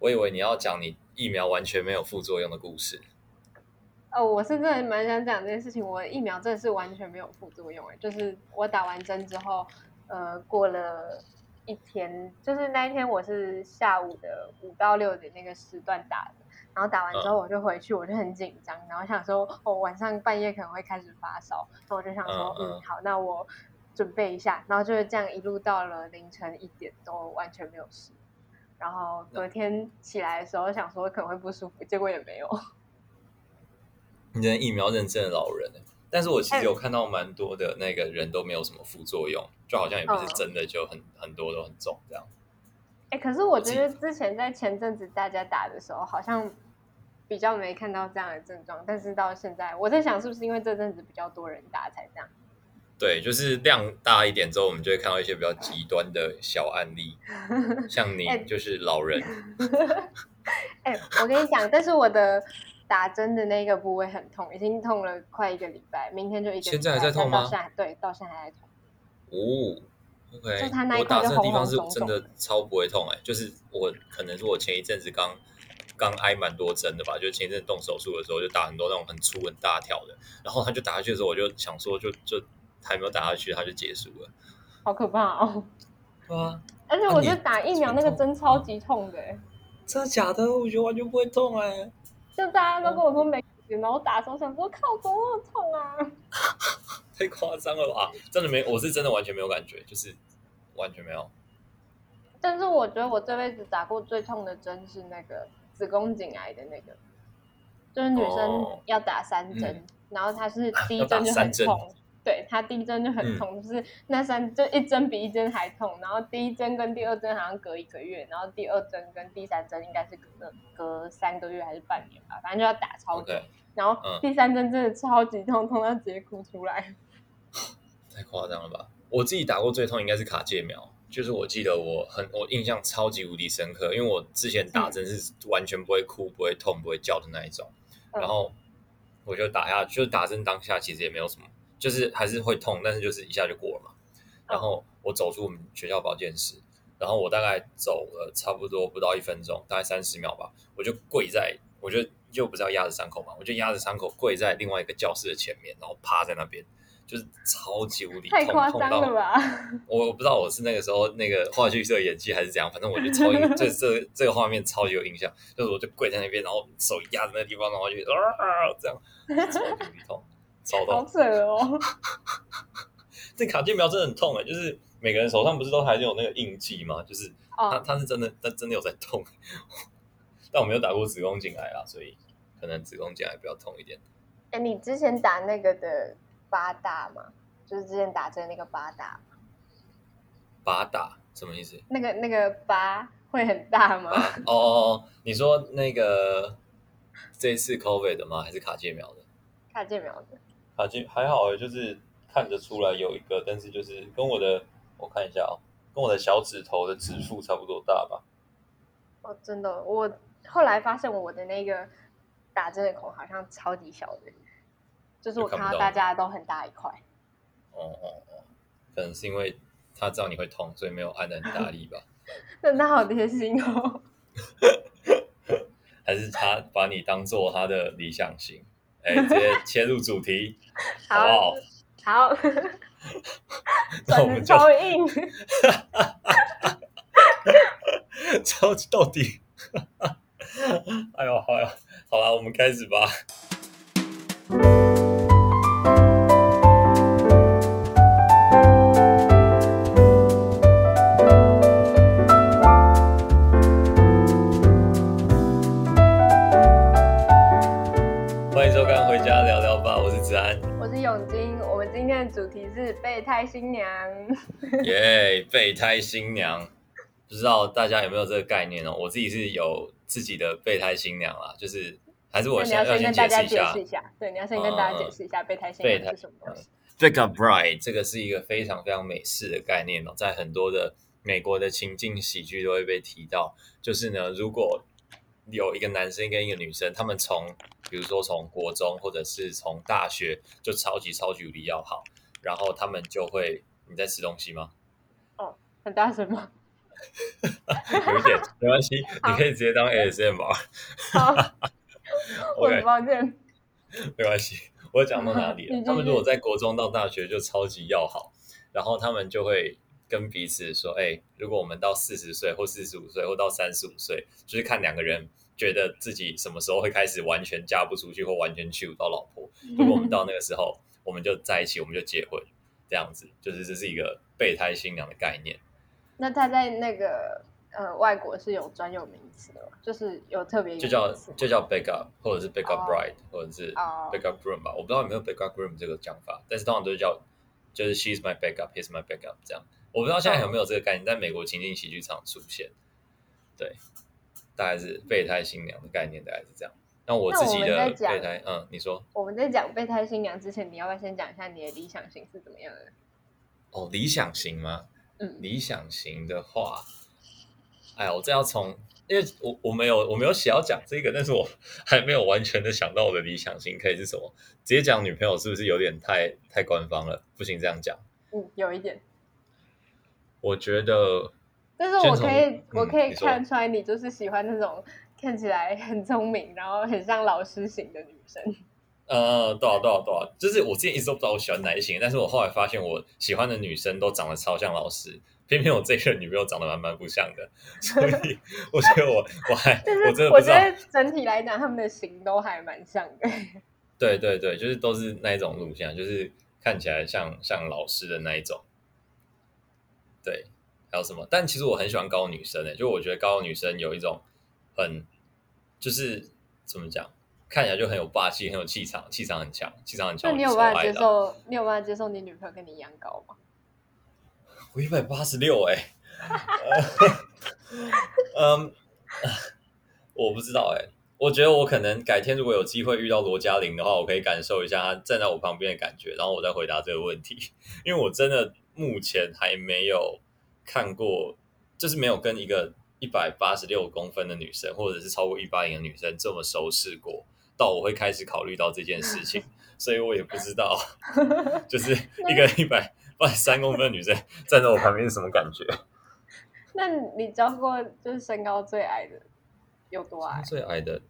我以为你要讲你疫苗完全没有副作用的故事。哦，我是真的蛮想讲这件事情。我疫苗真的是完全没有副作用，哎，就是我打完针之后，呃，过了一天，就是那一天我是下午的五到六点那个时段打的，然后打完之后我就回去，我就很紧张，然后想说，哦，晚上半夜可能会开始发烧，那我就想说，嗯，嗯，好，那我准备一下，然后就是这样一路到了凌晨一点都完全没有事，然后隔天起来的时候想说可能会不舒服，结果也没有。你真疫苗认证的老人，但是我其实有看到蛮多的那个人都没有什么副作用，就好像也不是真的就很、嗯、很多都很重这样。哎、欸，可是我觉得之前在前阵子大家打的时候，好像比较没看到这样的症状，但是到现在，我在想是不是因为这阵子比较多人打才这样？对，就是量大一点之后，我们就会看到一些比较极端的小案例，像你就是老人。哎、欸，我跟你讲，但是我的。打针的那个部位很痛，已经痛了快一个礼拜，明天就一个。现在还在痛吗？对，到现在还在痛。哦，OK。就他那一我打针的地方是真的超不会痛哎、欸，就是我可能是我前一阵子刚刚挨蛮多针的吧，就前一阵动手术的时候就打很多那种很粗很大条的，然后他就打下去的时候，我就想说就就还没有打下去，他就结束了。好可怕哦！对啊，而且我觉得打疫苗那个针超级痛的、欸，真的假的？我觉得完全不会痛哎、欸。就大家都跟我说没事，然后打的时候想说靠，怎么痛啊？太夸张了吧！真的没，我是真的完全没有感觉，就是完全没有。但是我觉得我这辈子打过最痛的针是那个子宫颈癌的那个，就是女生要打三针，哦嗯、然后它是 第一针就很痛。对，他第一针就很痛，嗯、就是那三就一针比一针还痛，然后第一针跟第二针好像隔一个月，然后第二针跟第三针应该是隔隔三个月还是半年吧，反正就要打超久。Okay, 然后第三针真的超级痛，痛到直接哭出来。太夸张了吧！我自己打过最痛应该是卡介苗，就是我记得我很我印象超级无敌深刻，因为我之前打针是完全不会哭、不会痛、不会叫的那一种，然后我就打下，就打针当下其实也没有什么。就是还是会痛，但是就是一下就过了嘛。然后我走出我们学校保健室，然后我大概走了差不多不到一分钟，大概三十秒吧，我就跪在，我就就不是要压着伤口嘛，我就压着伤口跪在另外一个教室的前面，然后趴在那边，就是超级无敌痛，太夸张了吧？我不知道我是那个时候那个话剧社演技还是怎样，反正我就超这 这这个画面超级有印象，就是我就跪在那边，然后手压在那地方，然后就啊这样，超级无敌痛。好扯哦！这卡介苗真的很痛哎，就是每个人手上不是都还是有那个印记吗？就是他他是真的，他真的有在痛。但我没有打过子宫颈癌啦，所以可能子宫颈癌比较痛一点。哎，你之前打那个的八大吗？就是之前打针那个八大。八大什么意思？那个那个八会很大吗？哦哦哦，你说那个这一次 COVID 的吗？还是卡介苗的？卡介苗的。卡介还好哎，就是看得出来有一个，但是就是跟我的，我看一下哦，跟我的小指头的指腹差不多大吧。哦，真的，我后来发现我的那个打针的孔好像超级小的，就是我看到大家都很大一块。哦哦哦，可能是因为他知道你会痛，所以没有按得很大力吧。那他好贴心哦。还是他把你当做他的理想型？哎，直接切入主题，好不好？好，那我们超硬，超级到底，哎呦，好呀，好了，我们开始吧。胎新娘，耶！备胎新娘，不知道大家有没有这个概念哦？我自己是有自己的备胎新娘啦，就是还是我先要先解释一下，对，你要先跟大家解释一下备胎新娘是什么东西。Bride 这个是一个非常非常美式的概念哦，在很多的美国的情境喜剧都会被提到。就是呢，如果有一个男生跟一个女生，他们从比如说从国中或者是从大学就超级超级无敌要好。然后他们就会，你在吃东西吗？哦，很大声吗？有一点没关系，你可以直接当 ASMR。好，我很抱歉。没关系，我讲到哪里了？他们如果在国中到大学就超级要好，然后他们就会跟彼此说：“哎，如果我们到四十岁或四十五岁或到三十五岁，就是看两个人觉得自己什么时候会开始完全嫁不出去或完全娶不到老婆。如果我们到那个时候，我们就在一起，我们就结婚，这样子，就是这是一个备胎新娘的概念。”那他在那个呃外国是有专有名词的，就是有特别就叫就叫 backup 或者是 backup bride、oh. 或者是 backup groom 吧，我不知道有没有 backup groom 这个讲法，但是通常都是叫就是 she's my backup，he's my backup 这样。我不知道现在有没有这个概念，在美国情景喜剧场出现。对，大概是备胎新娘的概念，大概是这样。那我自己的备胎，嗯，你说我们在讲备胎新娘之前，你要不要先讲一下你的理想型是怎么样的？哦，理想型吗？嗯理想型的话，哎呀，我这要从，因为我我没有我没有写要讲这个，但是我 还没有完全的想到我的理想型可以是什么。直接讲女朋友是不是有点太太官方了？不行，这样讲。嗯，有一点。我觉得，但是我可以、嗯、我可以看出来，你就是喜欢那种看起来很聪明，然后很像老师型的女生。呃，多少多少多少，就是我之前一直都不知道我喜欢哪一型，但是我后来发现我喜欢的女生都长得超像老师，偏偏我这个女朋友长得蛮蛮不像的，所以 我觉得我我还就是我觉得整体来讲，他们的型都还蛮像的。对对对，就是都是那一种路线，就是看起来像像老师的那一种。对，还有什么？但其实我很喜欢高女生诶，就我觉得高女生有一种很就是怎么讲？看起来就很有霸气，很有气场，气场很强，气场很强。那你有办法接受？你有办法接受你女朋友跟你一样高吗？我一百八十六哎。嗯，我不知道哎。我觉得我可能改天如果有机会遇到罗嘉玲的话，我可以感受一下她站在我旁边的感觉，然后我再回答这个问题。因为我真的目前还没有看过，就是没有跟一个一百八十六公分的女生，或者是超过一八零的女生这么熟识过。到我会开始考虑到这件事情，所以我也不知道，就是一个一百八十三公分的女生站在我旁边是什么感觉？那你教过就是身高最矮的有多矮？最矮的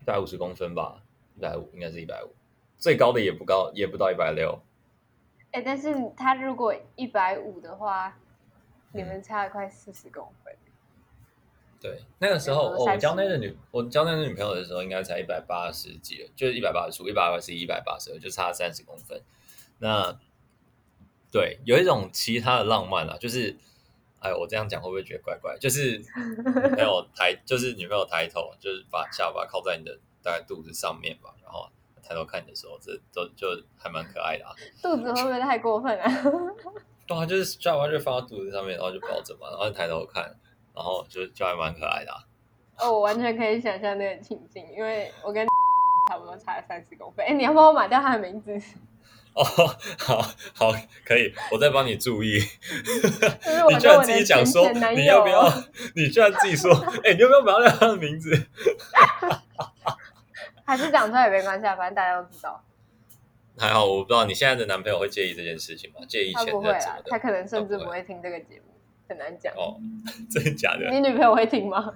一百五十公分吧，一百五应该是一百五，最高的也不高，也不到一百六。哎，但是他如果一百五的话，你们差了快四十公分。对，那个时候我交那个女，我交那个女朋友的时候，应该才一百八十几了，就是一百八十出，一百二十一，一百八十二，就差三十公分。那对，有一种其他的浪漫啊，就是，哎，我这样讲会不会觉得怪怪？就是女朋友抬，就是女朋友抬头，就是把下巴靠在你的大概肚子上面吧，然后抬头看你的时候，这都就还蛮可爱的啊。肚子会不会太过分啊？对啊，就是下巴就放到肚子上面，然后就抱着嘛，然后抬头看。然后就就还蛮可爱的，啊，哦，我完全可以想象那个情景，因为我跟 差不多差了三十公分。哎，你要帮我买掉他的名字？哦，好好可以，我再帮你注意。你居然自己讲说你要不要？你居然自己说，哎，你要不要码掉他的名字？还是讲出来也没关系，反正大家都知道。还好，我不知道你现在的男朋友会介意这件事情吗？介意前不会啊，他可能甚至不会听这个节目。很难讲哦，真的假的？你女朋友会听吗？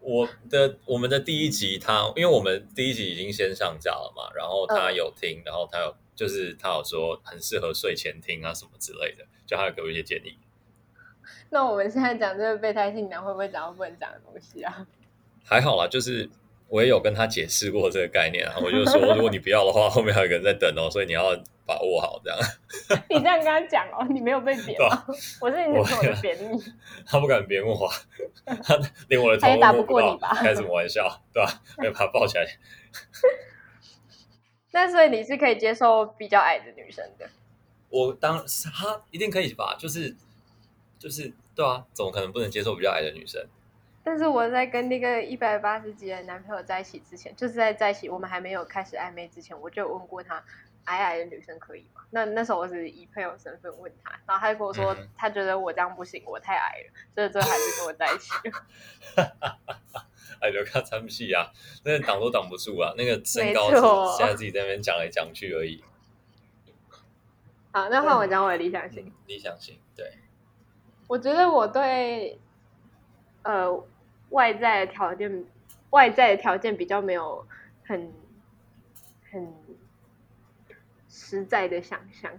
我的我们的第一集他，他因为我们第一集已经先上架了嘛，然后他有听，嗯、然后他有就是他有说很适合睡前听啊什么之类的，就他有给我一些建议。那我们现在讲这个备胎性男会不会讲到不能讲的东西啊？还好啦，就是。我也有跟他解释过这个概念啊，我就说，如果你不要的话，后面还有个人在等哦，所以你要把握好这样。你这样跟他讲哦，你没有被贬吗？我是你女朋友的贬你。他不敢贬我，他连我的头都打不过你吧，开什么玩笑，对吧？没有把他抱起来。那所以你是可以接受比较矮的女生的？我当他一定可以吧？就是就是对啊，怎么可能不能接受比较矮的女生？但是我在跟那个一百八十几的男朋友在一起之前，就是在在一起，我们还没有开始暧昧之前，我就问过他，矮矮的女生可以吗？那那时候我是以朋友身份问他，然后他就跟我说，他觉得我这样不行，我太矮了，所以最后还是跟我在一起了。哎，就看参戏啊，那个挡都挡不住啊，那个身高是现在自己在那边讲来讲去而已。好，那换我讲我的理想型。理想型，对。我觉得我对呃外在的条件，外在的条件比较没有很很实在的想象，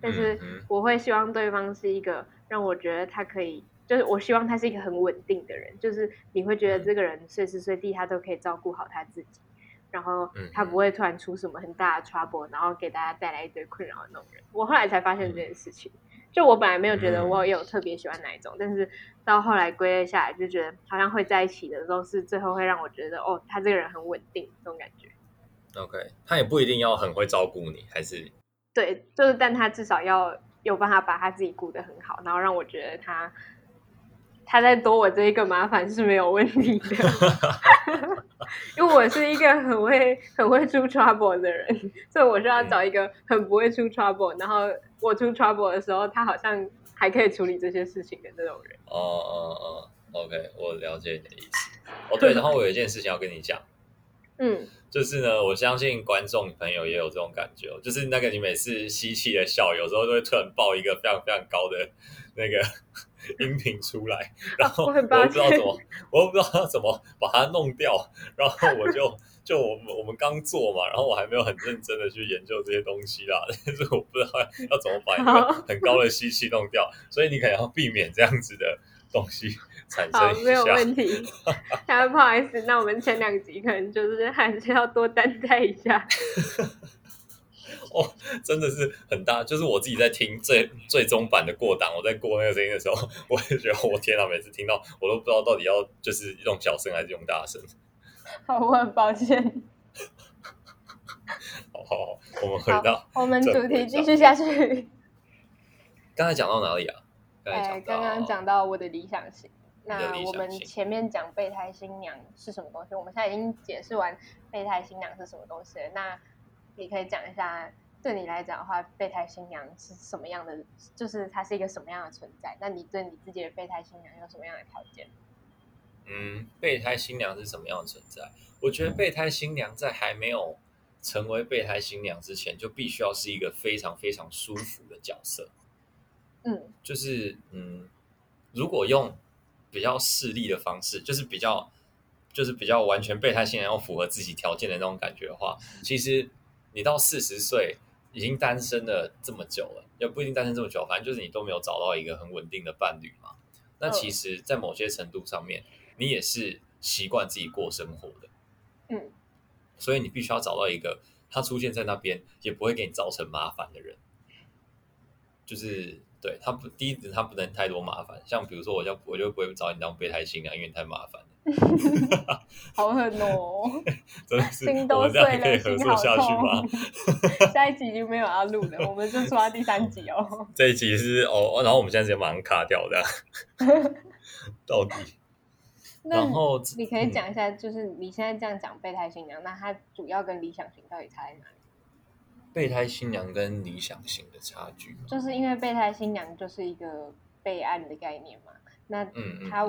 但是我会希望对方是一个让我觉得他可以，就是我希望他是一个很稳定的人，就是你会觉得这个人随时随地他都可以照顾好他自己。然后他不会突然出什么很大的 trouble，然后给大家带来一堆困扰的那种人。我后来才发现这件事情，就我本来没有觉得我有特别喜欢哪一种，但是到后来归类下来，就觉得好像会在一起的时候是最后会让我觉得哦，他这个人很稳定这种感觉。OK，他也不一定要很会照顾你，还是对，就是但他至少要有办法把他自己顾得很好，然后让我觉得他他在多我这一个麻烦是没有问题的。因为我是一个很会很会出 trouble 的人，所以我是要找一个很不会出 trouble，然后我出 trouble 的时候，他好像还可以处理这些事情的那种人。哦哦哦，OK，我了解你的意思。哦，对，然后我有一件事情要跟你讲，嗯，就是呢，我相信观众朋友也有这种感觉，就是那个你每次吸气的笑，有时候都会突然爆一个非常非常高的 那个。音频出来，然后我不知道怎么，我又不知道怎么把它弄掉，然后我就就我们我们刚做嘛，然后我还没有很认真的去研究这些东西啦，但是我不知道要怎么把一个很高的吸气弄掉，所以你可能要避免这样子的东西产生。好，没有问题。还不好意思，那我们前两集可能就是还是要多担待一下。哦，真的是很大，就是我自己在听最最终版的过档，我在过那个声音的时候，我也觉得我天啊，每次听到我都不知道到底要就是用小声还是用大声。好，我很抱歉。好好好，我们回到我们主题继续下去。刚才讲到哪里啊？哎，刚刚讲到我的理想型。那我们前面讲备胎新娘是什么东西？我们现在已经解释完备胎新娘是什么东西了。那你可以讲一下，对你来讲的话，备胎新娘是什么样的？就是它是一个什么样的存在？那你对你自己的备胎新娘有什么样的条件？嗯，备胎新娘是什么样的存在？我觉得备胎新娘在还没有成为备胎新娘之前，就必须要是一个非常非常舒服的角色。嗯，就是嗯，如果用比较势利的方式，就是比较就是比较完全备胎新娘要符合自己条件的那种感觉的话，其实。你到四十岁已经单身了这么久了，也不一定单身这么久，反正就是你都没有找到一个很稳定的伴侣嘛。那其实，在某些程度上面，你也是习惯自己过生活的。嗯，所以你必须要找到一个他出现在那边也不会给你造成麻烦的人。就是对他不，第一，他不能太多麻烦。像比如说，我就我就不会找你当备胎新娘，因为你太麻烦了。好狠哦！真的是，心都碎了，可以合作下去吗？下一集就没有要录了，我们就说到第三集哦。这一集是哦，然后我们现在直接马上卡掉的。到底？然后你可以讲一下，就是你现在这样讲备胎新娘，那它主要跟理想型到底差在哪里？备胎新娘跟理想型的差距，就是因为备胎新娘就是一个备案的概念嘛，那嗯，它。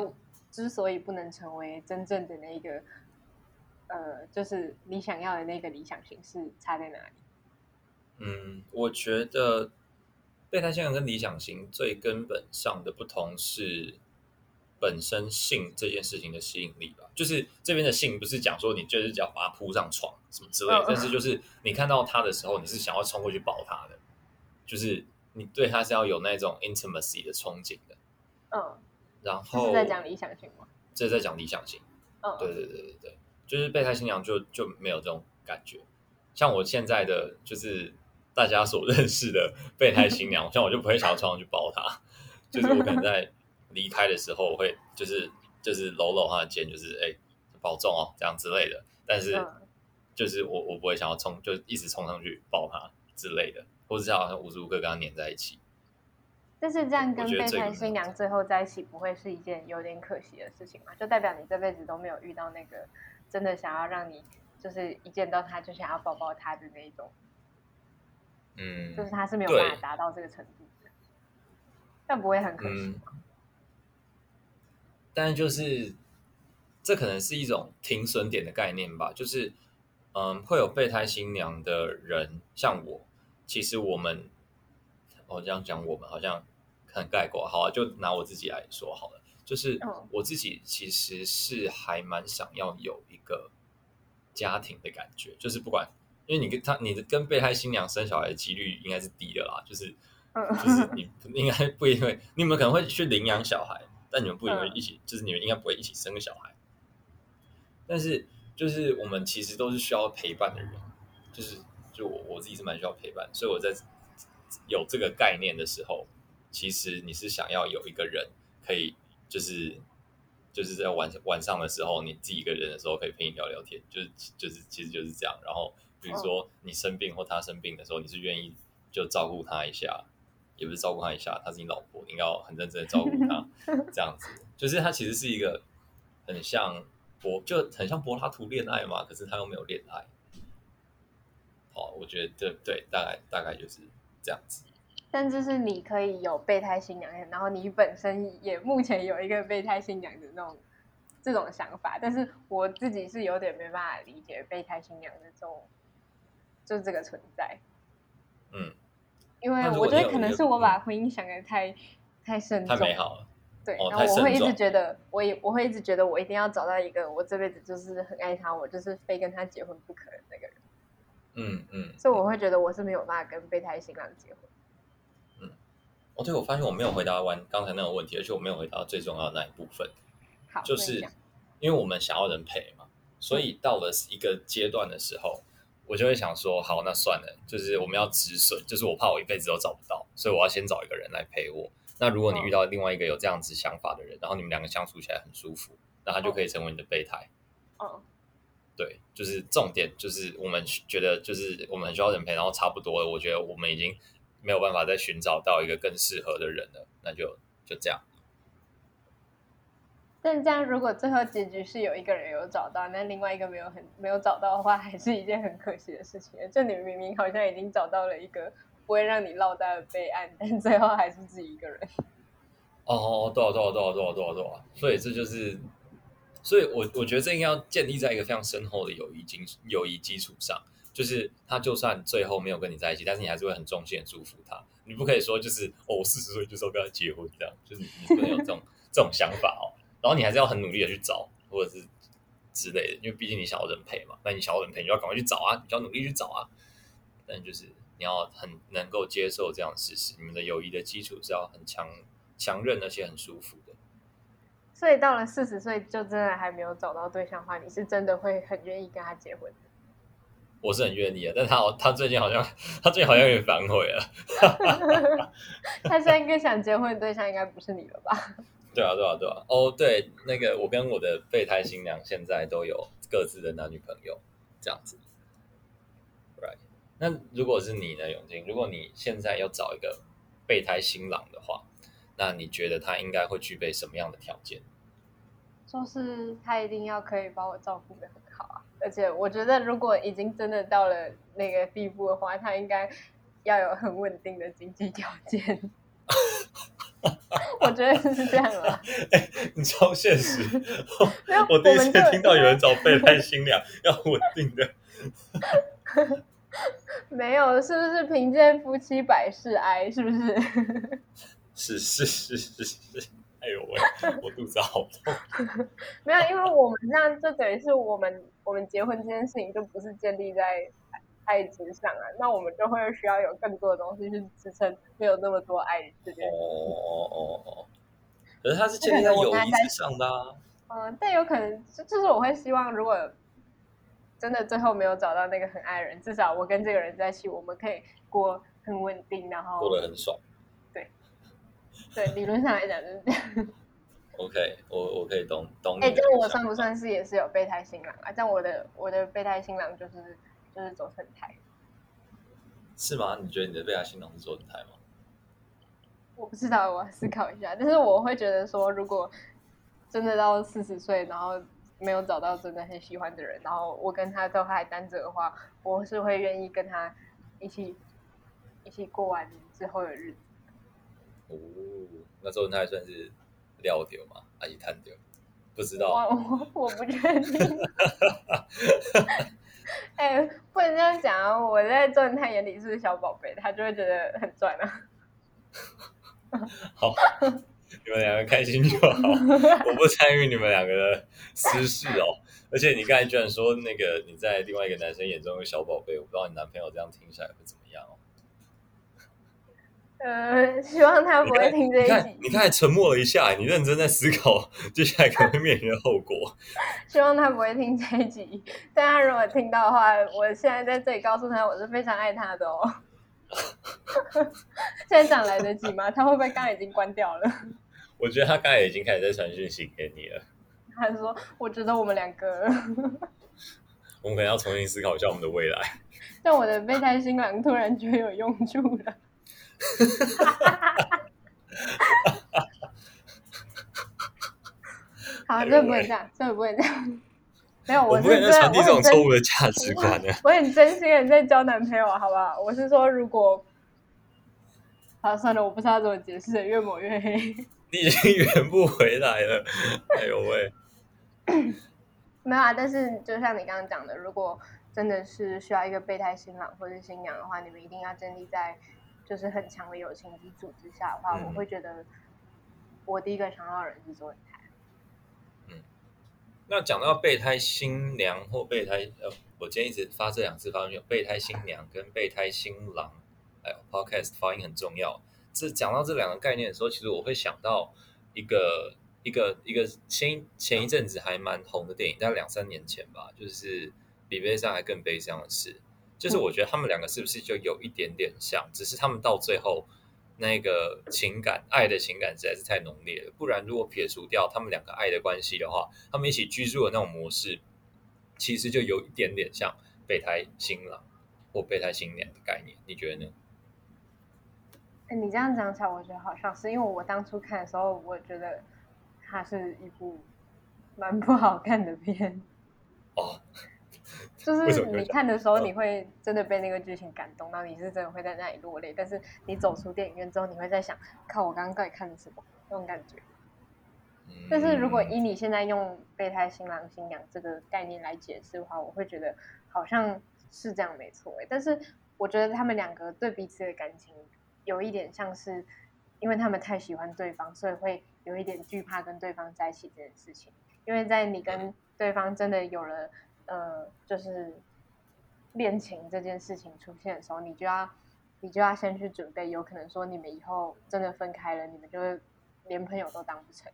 之所以不能成为真正的那个，呃，就是你想要的那个理想型，是差在哪里？嗯，我觉得备胎新娘跟理想型最根本上的不同是本身性这件事情的吸引力吧。就是这边的性不是讲说你就是要把它扑上床什么之类的，但是就是你看到他的时候，你是想要冲过去抱他的，就是你对他是要有那种 intimacy 的憧憬的。嗯。然后是在讲理想型吗？这是在讲理想型。嗯，对对对对对，就是备胎新娘就就没有这种感觉。像我现在的就是大家所 认识的备胎新娘，像我就不会想要冲上去抱她，就是我可能在离开的时候，我会就是就是搂搂他的肩，就是哎保重哦这样之类的。但是就是我我不会想要冲，就一直冲上去抱他之类的，或者是好像无时无刻跟他黏在一起。但是这样跟备胎新娘最后在一起，不会是一件有点可惜的事情吗？就代表你这辈子都没有遇到那个真的想要让你，就是一见到他就想要抱抱他的那一种。嗯，就是他是没有办法达到这个程度的，但不会很可惜吗？嗯，但就是这可能是一种停损点的概念吧。就是嗯，会有备胎新娘的人，像我，其实我们。哦，这样讲我们好像很概括。好啊，就拿我自己来说好了，就是我自己其实是还蛮想要有一个家庭的感觉，就是不管，因为你跟他，你的跟备胎新娘生小孩的几率应该是低的啦，就是就是你应该不因为你们可能会去领养小孩，但你们不一定会一起，就是你们应该不会一起生个小孩，但是就是我们其实都是需要陪伴的人，就是。就我我自己是蛮需要陪伴，所以我在有这个概念的时候，其实你是想要有一个人可以，就是就是在晚晚上的时候，你自己一个人的时候可以陪你聊聊天，就是就是其实就是这样。然后比如说你生病或他生病的时候，你是愿意就照顾他一下，也不是照顾他一下，他是你老婆，你要很认真的照顾他，这样子，就是他其实是一个很像柏就很像柏拉图恋爱嘛，可是他又没有恋爱。哦，我觉得对对，大概大概就是这样子。但就是你可以有备胎新娘，然后你本身也目前有一个备胎新娘的那种这种想法，但是我自己是有点没办法理解备胎新娘的这种就这个存在。嗯，因为我觉得可能是我把婚姻想的太、嗯、太慎重、太美好了。对，哦、然后我会一直觉得，我也我会一直觉得，我一定要找到一个我这辈子就是很爱他，我就是非跟他结婚不可的那个人。嗯嗯，所以我会觉得我是没有办法跟备胎新郎结婚。嗯，哦，对，我发现我没有回答完刚才那个问题，而且我没有回答最重要的那一部分。好，就是因为我们想要人陪嘛，所以到了一个阶段的时候，我就会想说，好，那算了，就是我们要止损，就是我怕我一辈子都找不到，所以我要先找一个人来陪我。那如果你遇到另外一个有这样子想法的人，然后你们两个相处起来很舒服，那他就可以成为你的备胎。哦。对，就是重点，就是我们觉得，就是我们很需要人陪，然后差不多了。我觉得我们已经没有办法再寻找到一个更适合的人了，那就就这样。但这样，如果最后结局是有一个人有找到，那另外一个没有很没有找到的话，还是一件很可惜的事情。就你明明好像已经找到了一个不会让你落单的备案，但最后还是自己一个人。哦，对啊，对啊，对啊，对啊，对啊，对啊，所以这就是。所以我，我我觉得这应该要建立在一个非常深厚的友谊基友谊基础上。就是他就算最后没有跟你在一起，但是你还是会很衷心的祝福他。你不可以说就是哦，我四十岁就是要跟他结婚这样，就是你你不能有这种 这种想法哦。然后你还是要很努力的去找，或者是之类的，因为毕竟你想要人陪嘛。那你想要人陪，你就要赶快去找啊，你就要努力去找啊。但就是你要很能够接受这样的事实，你们的友谊的基础是要很强强韧，而且很舒服的。所以到了四十岁就真的还没有找到对象的话，你是真的会很愿意跟他结婚？我是很愿意的，但他他最近好像 他最近好像有点反悔了。他现在更想结婚的对象应该不是你了吧？对啊，对啊，对啊。哦、oh，对，那个我跟我的备胎新娘现在都有各自的男女朋友，这样子。那如果是你呢，永金？如果你现在要找一个备胎新郎的话？那你觉得他应该会具备什么样的条件？就是他一定要可以把我照顾的很好啊，而且我觉得如果已经真的到了那个地步的话，他应该要有很稳定的经济条件。我觉得是这样啊。哎、欸，你超现实。我第一次听到有人找备胎新娘要稳定的。没有，是不是贫贱夫妻百事哀？是不是？是是是是是，哎呦喂，我肚子好痛。没有，因为我们这样就等于是我们我们结婚这件事情就不是建立在爱之上啊，那我们就会需要有更多的东西去支撑，没有那么多爱这件事。哦哦哦哦。可是它是建立在友谊之上的啊。嗯，但有可能就就是我会希望，如果真的最后没有找到那个很爱人，至少我跟这个人在一起，我们可以过很稳定，然后过得很爽。对，对理论上来讲就是这样。OK，我我可以懂懂。哎，这样我算不算是也是有备胎新郎啊？这样我的我的备胎新郎就是就是走成胎。是吗？你觉得你的备胎新郎是走成胎吗？我不知道，我要思考一下。但是我会觉得说，如果真的到四十岁，然后没有找到真的很喜欢的人，然后我跟他都还单着的话，我是会愿意跟他一起一起过完之后的日子。哦，那时候他还算是料丢吗？还是探丢？不知道，我我，我不确定。哎、欸，不能这样讲啊！我在周文泰眼里是，是小宝贝，他就会觉得很赚啊。好，你们两个开心就好，我不参与你们两个的私事哦。而且你刚才居然说那个你在另外一个男生眼中的小宝贝，我不知道你男朋友这样听起来会怎么样哦。呃，希望他不会听这一集。你看，你刚才沉默了一下，你认真在思考接下来可能会面临的后果。希望他不会听这一集，但他如果听到的话，我现在在这里告诉他，我是非常爱他的哦。现在讲来得及吗？他会不会刚才已经关掉了？我觉得他刚才已经开始在传讯息给你了。他说：“我觉得我们两个，我们可能要重新思考一下我们的未来。”但我的备胎新郎突然觉得有用处了。好，这不会这样，这不会这样。没有，我是在传递这种错误的价值观的。我很真心的在交男朋友，好不好？我是说，如果……好，算了，我不知道怎么解释，越抹越黑。你已经圆不回来了，哎呦喂！没有啊，但是就像你刚刚讲的，如果真的是需要一个备胎新郎或者新娘的话，你们一定要建立在就是很强的友情基础之下的话，嗯、我会觉得我第一个想到的人是周文泰。那讲到备胎新娘或备胎，呃，我今天一直发这两次发音，有备胎新娘跟备胎新郎，还有 podcast 发音很重要。这讲到这两个概念的时候，其实我会想到一个一个一个前前一阵子还蛮红的电影，大概两三年前吧，就是比悲伤还更悲伤的事。就是我觉得他们两个是不是就有一点点像，只是他们到最后。那个情感，爱的情感实在是太浓烈了。不然，如果撇除掉他们两个爱的关系的话，他们一起居住的那种模式，其实就有一点点像备胎新郎或备胎新娘的概念。你觉得呢？哎，你这样讲起来，我觉得好像是因为我当初看的时候，我觉得它是一部蛮不好看的片。哦。就是你看的时候，你会真的被那个剧情感动到，你是真的会在那里落泪。但是你走出电影院之后，你会在想，看我刚刚到底看的什么那种感觉。但是如果以你现在用备胎新郎新娘这个概念来解释的话，我会觉得好像是这样没错诶。但是我觉得他们两个对彼此的感情有一点像是，因为他们太喜欢对方，所以会有一点惧怕跟对方在一起这件事情。因为在你跟对方真的有了。呃，就是恋情这件事情出现的时候，你就要你就要先去准备，有可能说你们以后真的分开了，你们就会连朋友都当不成。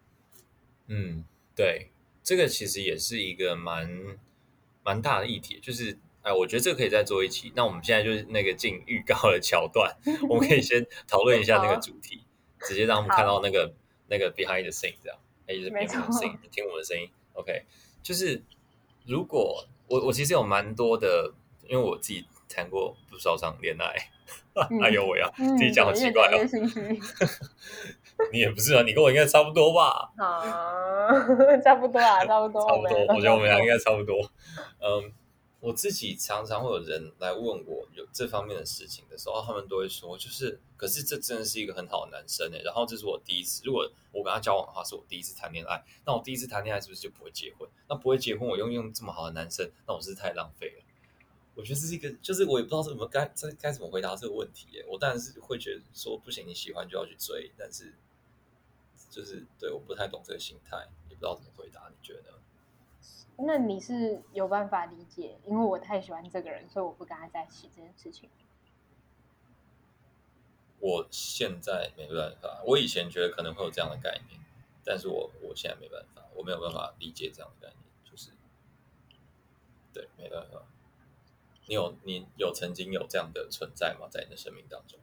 嗯，对，这个其实也是一个蛮蛮大的议题，就是哎，我觉得这个可以再做一期。那我们现在就是那个进预告的桥段，我们可以先讨论一下那个 主题，直接让他们看到那个那个 behind the scene 这样，哎，就是别人的声音，听我们的声音，OK，就是。如果我我其实有蛮多的，因为我自己谈过不少场恋爱，嗯、哎呦我呀，自己讲好奇怪哦。你也不是啊，你跟我应该差不多吧？啊，差不多啊，差不多，差不多。我觉得我们俩应该差不多。嗯。我自己常常会有人来问我有这方面的事情的时候，他们都会说，就是，可是这真的是一个很好的男生诶。然后这是我第一次，如果我跟他交往的话，是我第一次谈恋爱，那我第一次谈恋爱是不是就不会结婚？那不会结婚，我用用这么好的男生，那我是太浪费了？我觉得这是一个，就是我也不知道怎么该这该怎么回答这个问题诶。我当然是会觉得说，不行，你喜欢就要去追，但是就是对，我不太懂这个心态，也不知道怎么回答，你觉得呢？那你是有办法理解，因为我太喜欢这个人，所以我不跟他在一起这件事情。我现在没办法，我以前觉得可能会有这样的概念，但是我我现在没办法，我没有办法理解这样的概念，就是对，没办法。你有你有曾经有这样的存在吗？在你的生命当中？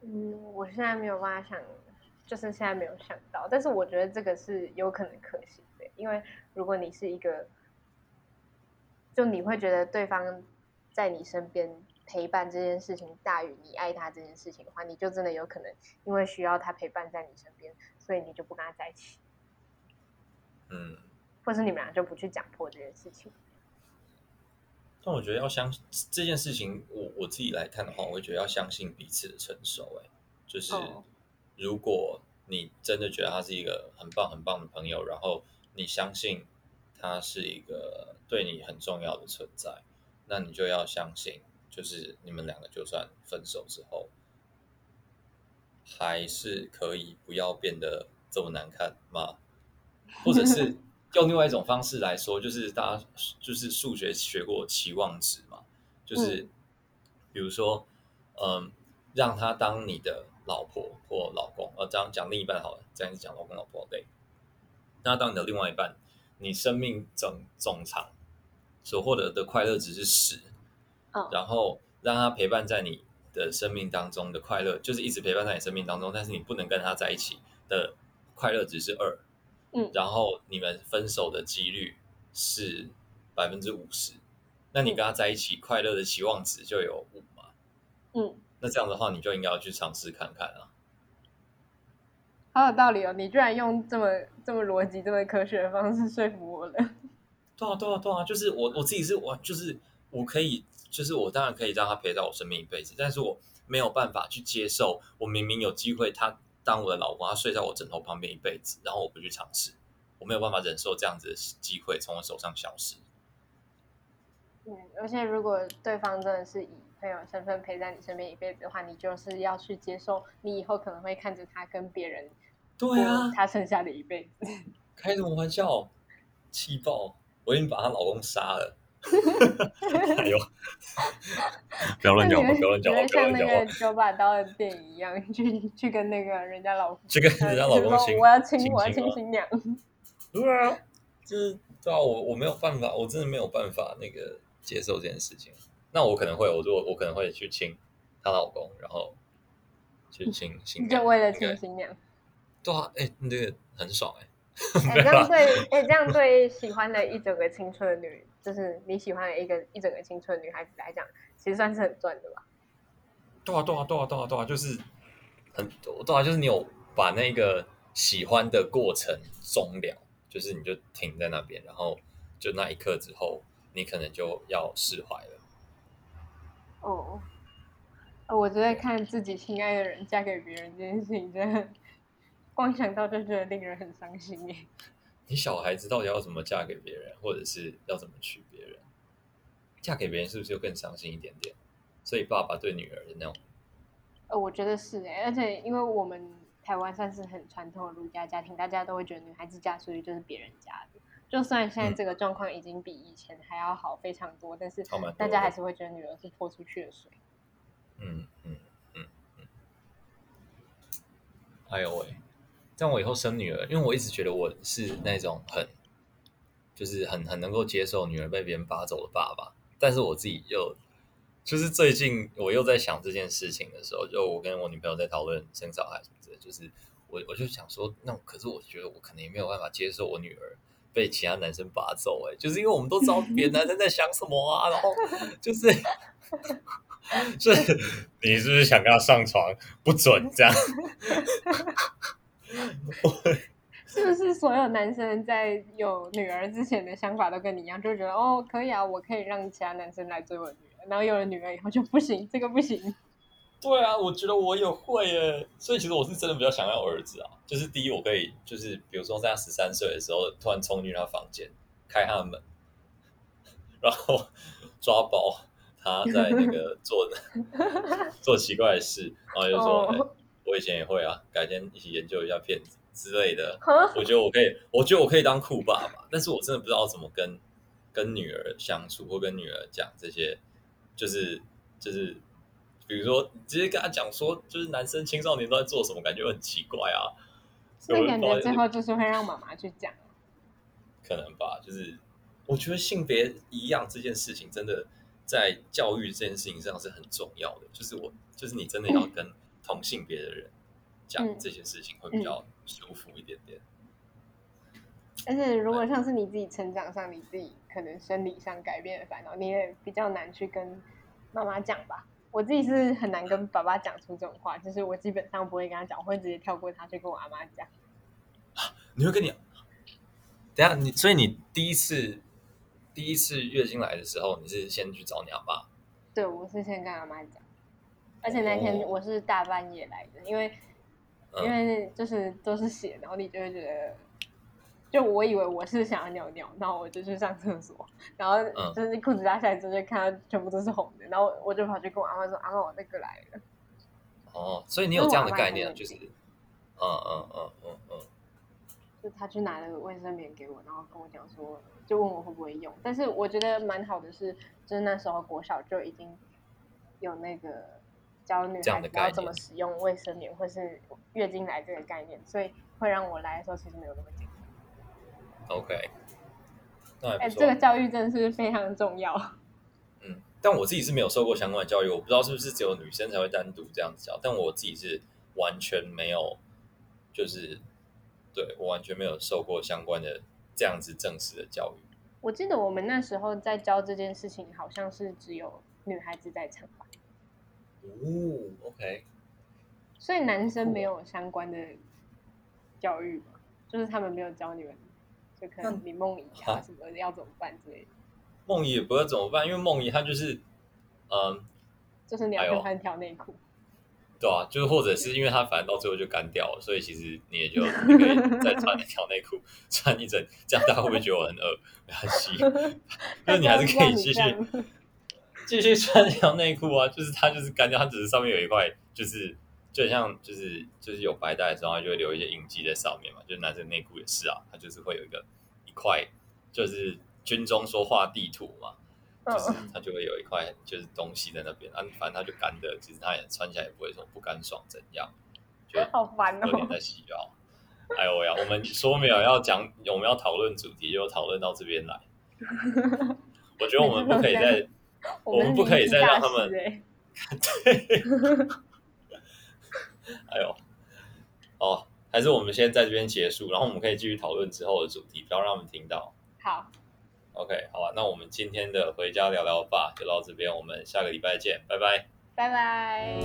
嗯，我现在没有办法想，就是现在没有想到，但是我觉得这个是有可能可行的，因为如果你是一个。就你会觉得对方在你身边陪伴这件事情大于你爱他这件事情的话，你就真的有可能因为需要他陪伴在你身边，所以你就不跟他在一起。嗯，或是你们俩就不去讲破这件事情。但我觉得要相信这件事情，我我自己来看的话，我会觉得要相信彼此的成熟。哎，就是如果你真的觉得他是一个很棒很棒的朋友，然后你相信他是一个。对你很重要的存在，那你就要相信，就是你们两个就算分手之后，还是可以不要变得这么难看吗？或者是 用另外一种方式来说，就是大家就是数学学过期望值嘛，就是、嗯、比如说，嗯，让他当你的老婆或老公，呃，这样讲另一半好了，这样子讲老公老婆对，那当你的另外一半，你生命总总长所获得的快乐值是十，哦，然后让他陪伴在你。的生命当中的快乐，就是一直陪伴在你生命当中，但是你不能跟他在一起的快乐值是二，嗯，然后你们分手的几率是百分之五十，那你跟他在一起快乐的期望值就有五嘛，嗯，那这样的话你就应该要去尝试看看啊，好有道理哦，你居然用这么这么逻辑、这么科学的方式说服我了，对啊，对啊，对啊，就是我我自己是我就是我可以。就是我当然可以让他陪在我身边一辈子，但是我没有办法去接受，我明明有机会他当我的老公，他睡在我枕头旁边一辈子，然后我不去尝试，我没有办法忍受这样子的机会从我手上消失。嗯，而且如果对方真的是以朋友身份陪在你身边一辈子的话，你就是要去接受，你以后可能会看着他跟别人，对啊，他剩下的一辈子。开什么玩笑？气爆！我已经把她老公杀了。哎呦！不要乱讲话！不要乱讲话！像那个九把刀的电影一样，去去跟那个人家老公，去跟人家老公亲，我要亲，我要亲新娘。对啊，就是对啊，我我没有办法，我真的没有办法那个接受这件事情。那我可能会，我如果我可能会去亲她老公，然后去亲新娘，就为了亲新娘。对啊，哎，那个很爽 哎。哎，这样对，哎，这样 对喜欢的一整个青春的女。就是你喜欢的一个一整个青春女孩子来讲，其实算是很赚的吧？对啊，对啊，对啊，对啊，对啊，就是很对啊，就是你有把那个喜欢的过程终了，就是你就停在那边，然后就那一刻之后，你可能就要释怀了。哦，我觉得看自己心爱的人嫁给别人这件事情，真的光想到就觉得令人很伤心耶。你小孩子到底要怎么嫁给别人，或者是要怎么娶别人？嫁给别人是不是就更伤心一点点？所以爸爸对女儿的那种，呃，我觉得是哎，而且因为我们台湾算是很传统的儒家家庭，大家都会觉得女孩子嫁出去就是别人家的。就算现在这个状况已经比以前还要好非常多，嗯、但是大家还是会觉得女儿是泼出去的水。嗯嗯嗯嗯。哎呦喂！这样我以后生女儿，因为我一直觉得我是那种很，就是很很能够接受女儿被别人拔走的爸爸。但是我自己又，就是最近我又在想这件事情的时候，就我跟我女朋友在讨论生小孩什么之类，就是我我就想说，那可是我觉得我可能也没有办法接受我女儿被其他男生拔走，哎，就是因为我们都知道 别的男生在想什么啊，然后 就是，就是你是不是想跟他上床？不准这样。是不是所有男生在有女儿之前的想法都跟你一样，就觉得哦，可以啊，我可以让其他男生来追我女儿，然后有了女儿以后就不行，这个不行。对啊，我觉得我也会耶，所以其实我是真的比较想要儿子啊。就是第一，我可以就是比如说在他十三岁的时候，突然冲进他房间，开他的门，然后抓包他在那个做 做奇怪的事，然后就说。Oh. 我以前也会啊，改天一起研究一下骗子之类的。我觉得我可以，我觉得我可以当酷爸爸，但是我真的不知道怎么跟跟女儿相处，或跟女儿讲这些，就是就是，比如说直接跟他讲说，就是男生青少年都在做什么，感觉很奇怪啊。所以感觉最后就是会让妈妈去讲。可能吧，就是我觉得性别一样这件事情，真的在教育这件事情上是很重要的。就是我，就是你真的要跟。同性别的人讲这些事情会比较舒服一点点。但是，如果像是你自己成长上，你自己可能生理上改变的烦恼，你也比较难去跟妈妈讲吧。我自己是很难跟爸爸讲出这种话，就是我基本上不会跟他讲，我会直接跳过他去跟我阿妈讲。你会跟你等下你，所以你第一次第一次月经来的时候，你是先去找你阿爸？对，我是先跟阿妈讲。而且那天我是大半夜来的，因为、嗯、因为就是都是血，然后你就会觉得，就我以为我是想要尿尿，然后我就去上厕所，然后就是裤子拉下来之后就看到全部都是红的，然后我就跑去跟我阿妈说：“阿妈，我那个来了。”哦，所以你有这样的概念，就是，嗯嗯嗯嗯嗯，就他去拿了个卫生棉给我，然后跟我讲说，就问我会不会用。但是我觉得蛮好的是，就是那时候国小就已经有那个教女孩子要怎么使用卫生棉，或是月经来这个概念，所以会让我来的时候其实没有那么紧张。OK，哎、欸，这个教育真的是非常重要。嗯，但我自己是没有受过相关的教育，我不知道是不是只有女生才会单独这样子教，但我自己是完全没有，就是对我完全没有受过相关的这样子正式的教育。我记得我们那时候在教这件事情，好像是只有女孩子在场吧？哦，OK，所以男生没有相关的教育吗？就是他们没有教你们，就可能你梦遗啊什么的要怎么办之类的。梦遗也不知道怎么办，因为梦遗他就是，嗯，就是你要跟他条内裤，对啊，就是或者是因为它反正到最后就干掉了，所以其实你也就你可以再穿一条内裤穿一整，这样大家会不会觉得我很恶？没关系，就是你还是可以继续继续穿一条内裤啊，就是它就是干掉，它只是上面有一块，就是就很像就是就是有白带的时候，它就会留一些印记在上面嘛，就是男生内裤也是啊，它就是会有一个一块就是。军中说画地图嘛，就是它就会有一块就是东西在那边，啊，反正它就干的，其实它也穿起来也不会说不干爽怎样，就好烦哦，有点在洗哦。哎呦呀，我们说没有要讲，我们要讨论主题，就讨论到这边来。我觉得我们不可以再，我们不可以再让他们，对。哎呦，哦，还是我们先在这边结束，然后我们可以继续讨论之后的主题，不要让我们听到。好。OK，好吧，那我们今天的回家聊聊吧就到这边，我们下个礼拜见，拜拜，拜拜。